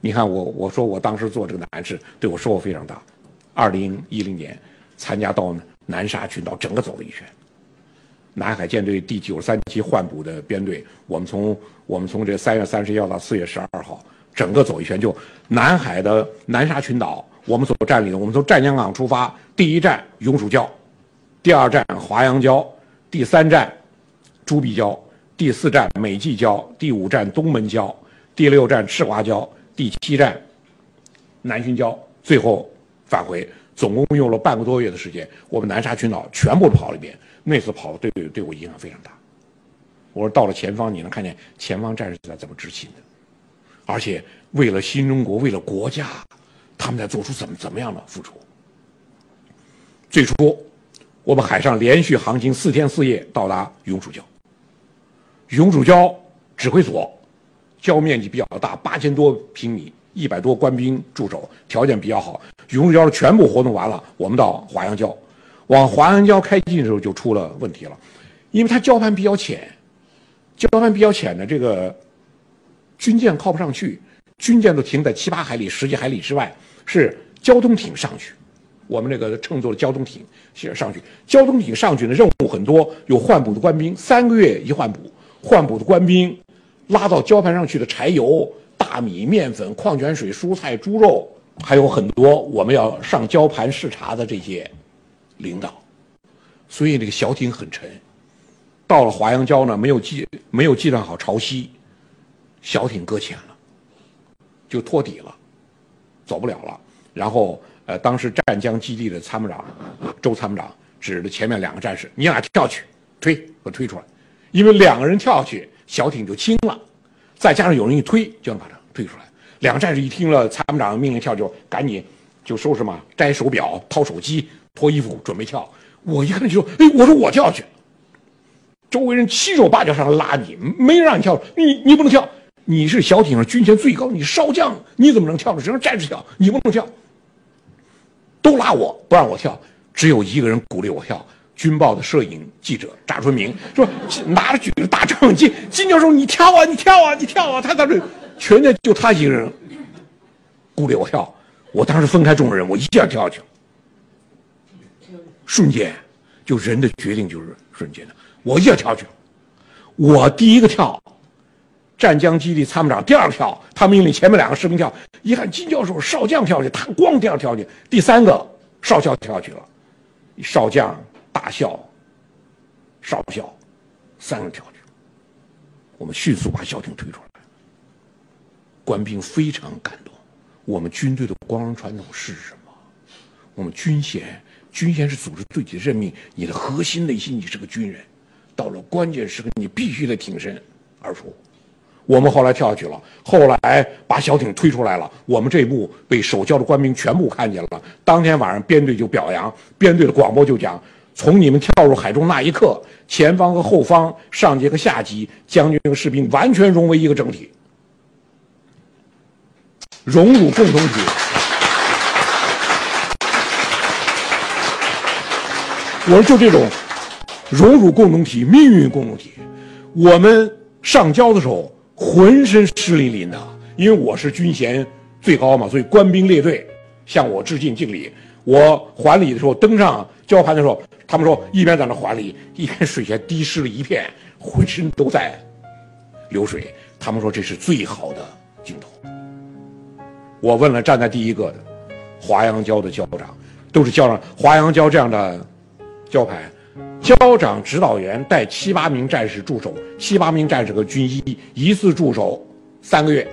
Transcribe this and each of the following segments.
你看我我说我当时做这个南事对我收获非常大。二零一零年参加到南沙群岛，整个走了一圈。南海舰队第九十三期换补的编队，我们从我们从这三月三十一号到四月十二号，整个走一圈，就南海的南沙群岛，我们所占领的，我们从湛江港出发，第一站永暑礁，第二站华阳礁，第三站朱碧礁，第四站美济礁，第五站东门礁，第六站赤华礁，第七站南巡礁，最后返回，总共用了半个多月的时间，我们南沙群岛全部跑了一遍。那次跑对对我影响非常大。我说到了前方，你能看见前方战士在怎么执勤的，而且为了新中国，为了国家，他们在做出怎么怎么样的付出。最初，我们海上连续航行四天四夜，到达永暑礁。永暑礁指挥所，礁面积比较大，八千多平米，一百多官兵驻守，条件比较好。永暑礁全部活动完了，我们到华阳礁。往华阳礁开进的时候就出了问题了，因为它礁盘比较浅，礁盘比较浅的这个军舰靠不上去，军舰都停在七八海里、十几海里之外，是交通艇上去。我们这个乘坐的交通艇先上去，交通艇上去的任务很多，有换补的官兵，三个月一换补，换补的官兵拉到礁盘上去的柴油、大米、面粉、矿泉水、蔬菜、猪肉，还有很多我们要上礁盘视察的这些。领导，所以这个小艇很沉。到了华阳礁呢，没有计没有计算好潮汐，小艇搁浅了，就托底了，走不了了。然后，呃，当时湛江基地的参谋长周参谋长指着前面两个战士：“你俩跳去，推，我推出来。”因为两个人跳去，小艇就轻了，再加上有人一推，就能把它推出来。两个战士一听了参谋长命令跳，就赶紧就收拾嘛，摘手表，掏手机。脱衣服准备跳，我一看就说：“哎，我说我跳去。”周围人七手八脚上来拉你，没人让你跳，你你不能跳，你是小艇上军衔最高，你少将，你怎么能跳呢？只能战士跳，你不能跳。都拉我不让我跳，只有一个人鼓励我跳。军报的摄影记者查春明说：“拿着举着大证金，金教授你跳啊，你跳啊，你跳啊！”他在这，全家就他一个人鼓励我跳。我当时分开众人，我一下跳下去。瞬间，就人的决定就是瞬间的。我一下跳下去，我第一个跳，湛江基地参谋长第二个跳，他命令前面两个士兵跳。一看金教授少将跳下去，他咣第二跳去，第三个少校跳下去了，少将、大校、少校，三个跳去。我们迅速把小艇推出来，官兵非常感动。我们军队的光荣传统是什么？我们军衔。军衔是组织对你的任命，你的核心内心你是个军人，到了关键时刻你必须得挺身而出。我们后来跳下去了，后来把小艇推出来了，我们这一幕被守礁的官兵全部看见了。当天晚上编队就表扬，编队的广播就讲：从你们跳入海中那一刻，前方和后方、上级和下级、将军和士兵完全融为一个整体，荣辱共同体。我说就这种荣辱共同体、命运共同体，我们上交的时候浑身湿淋淋的，因为我是军衔最高嘛，所以官兵列队向我致敬敬礼。我还礼的时候，登上交盘的时候，他们说一边在那还礼，一边水下滴湿了一片，浑身都在流水。他们说这是最好的镜头。我问了站在第一个的华阳礁的礁长，都是礁长，华阳礁这样的。交牌，交长指导员带七八名战士驻守，七八名战士和军医一次驻守三个月。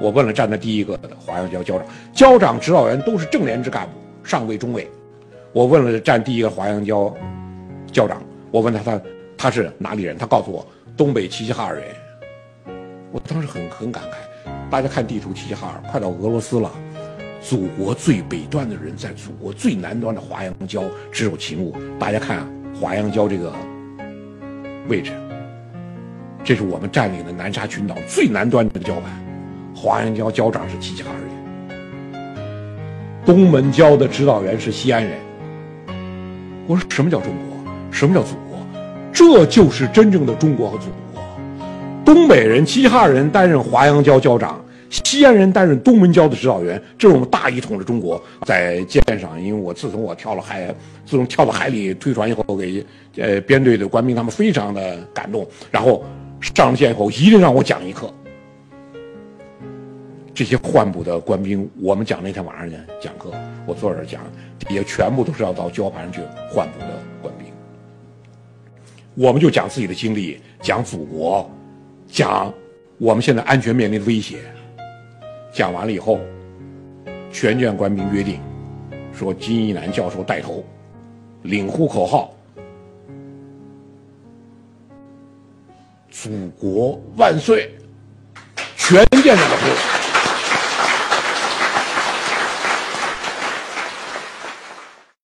我问了站在第一个的华阳礁交长，交长指导员都是正连职干部，上尉、中尉。我问了站第一个华阳礁交长，我问他他他是哪里人？他告诉我东北齐齐哈尔人。我当时很很感慨，大家看地图，齐齐哈尔快到俄罗斯了。祖国最北端的人，在祖国最南端的华阳礁只有勤务。大家看华阳礁这个位置，这是我们占领的南沙群岛最南端的礁盘。华阳礁礁长是齐齐哈尔人，东门礁的指导员是西安人。我说什么叫中国？什么叫祖国？这就是真正的中国和祖国。东北人齐齐哈尔人担任华阳礁礁长。西安人担任东门礁的指导员，这是我们大一统的中国。在舰上，因为我自从我跳了海，自从跳到海里推船以后，给呃编队的官兵他们非常的感动。然后上了舰以后，一定让我讲一课。这些换补的官兵，我们讲那天晚上呢讲课，我坐这儿讲，也全部都是要到礁盘上去换补的官兵。我们就讲自己的经历，讲祖国，讲我们现在安全面临的威胁。讲完了以后，全舰官兵约定，说金一南教授带头，领呼口号：“祖国万岁！”全舰上的呼。